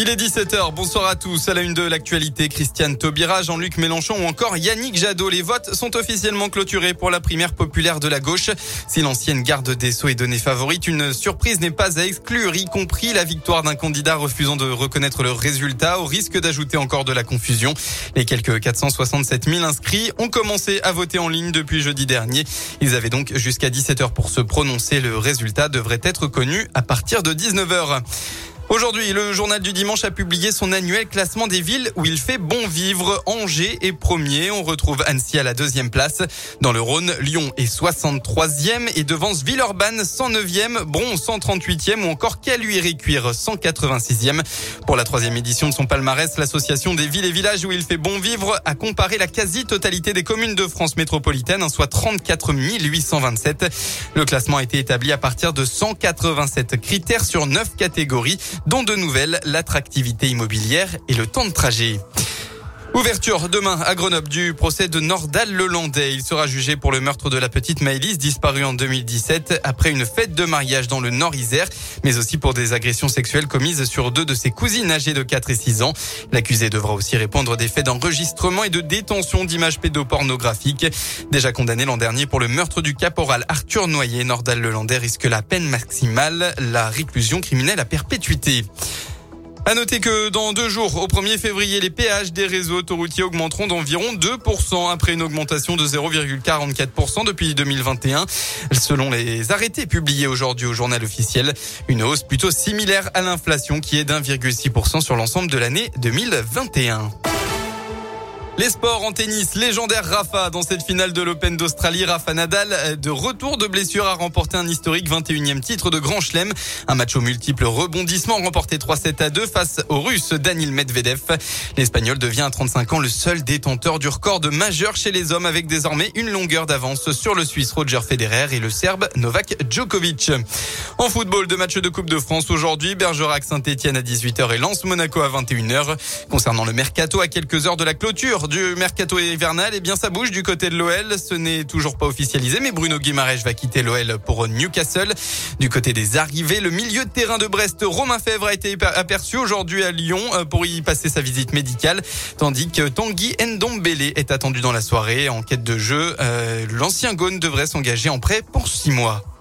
Il est 17h, bonsoir à tous. À la une de l'actualité, Christiane Taubira, Jean-Luc Mélenchon ou encore Yannick Jadot. Les votes sont officiellement clôturés pour la primaire populaire de la gauche. Si l'ancienne garde des Sceaux est donnée favorite, une surprise n'est pas à exclure, y compris la victoire d'un candidat refusant de reconnaître le résultat au risque d'ajouter encore de la confusion. Les quelques 467 000 inscrits ont commencé à voter en ligne depuis jeudi dernier. Ils avaient donc jusqu'à 17h pour se prononcer. Le résultat devrait être connu à partir de 19h. Aujourd'hui, le journal du dimanche a publié son annuel classement des villes où il fait bon vivre. Angers est premier. On retrouve Annecy à la deuxième place. Dans le Rhône, Lyon est 63e et devance Villeurbanne 109e, Bron 138e ou encore Caluire-et-Cuire 186e. Pour la troisième édition de son palmarès, l'association des villes et villages où il fait bon vivre a comparé la quasi-totalité des communes de France métropolitaine, soit 34 827. Le classement a été établi à partir de 187 critères sur 9 catégories dont de nouvelles, l'attractivité immobilière et le temps de trajet. Ouverture demain à Grenoble du procès de Nordal Lelandais. Il sera jugé pour le meurtre de la petite Maëlys disparue en 2017 après une fête de mariage dans le Nord-Isère, mais aussi pour des agressions sexuelles commises sur deux de ses cousines âgées de 4 et 6 ans. L'accusé devra aussi répondre des faits d'enregistrement et de détention d'images pédopornographiques. Déjà condamné l'an dernier pour le meurtre du caporal Arthur Noyer, Nordal Lelandais risque la peine maximale, la réclusion criminelle à perpétuité. À noter que dans deux jours, au 1er février, les péages des réseaux autoroutiers augmenteront d'environ 2% après une augmentation de 0,44% depuis 2021. Selon les arrêtés publiés aujourd'hui au journal officiel, une hausse plutôt similaire à l'inflation qui est d'1,6% sur l'ensemble de l'année 2021. Les sports en tennis, légendaire Rafa dans cette finale de l'Open d'Australie. Rafa Nadal, euh, de retour de blessure, a remporté un historique 21e titre de Grand Chelem. Un match aux multiples rebondissements remporté 3-7 à 2 face au Russe Daniil Medvedev. L'Espagnol devient à 35 ans le seul détenteur du record de majeur chez les hommes avec désormais une longueur d'avance sur le Suisse Roger Federer et le Serbe Novak Djokovic. En football, deux matchs de Coupe de France aujourd'hui. Bergerac Saint-Etienne à 18h et Lens Monaco à 21h. Concernant le mercato, à quelques heures de la clôture du mercato hivernal, eh bien ça bouge du côté de l'OL. Ce n'est toujours pas officialisé, mais Bruno Guimaraes va quitter l'OL pour Newcastle. Du côté des arrivées, le milieu de terrain de Brest, Romain Fèvre, a été aperçu aujourd'hui à Lyon euh, pour y passer sa visite médicale, tandis que Tanguy Ndombele est attendu dans la soirée en quête de jeu. Euh, l'ancien Gaune devrait s'engager en prêt pour six mois.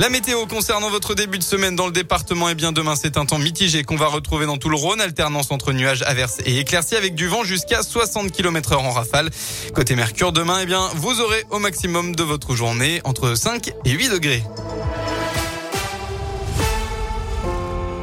La météo concernant votre début de semaine dans le département, et eh bien demain c'est un temps mitigé qu'on va retrouver dans tout le Rhône, alternance entre nuages, averses et éclaircies avec du vent jusqu'à 60 km heure en rafale. Côté Mercure, demain, eh bien vous aurez au maximum de votre journée entre 5 et 8 degrés.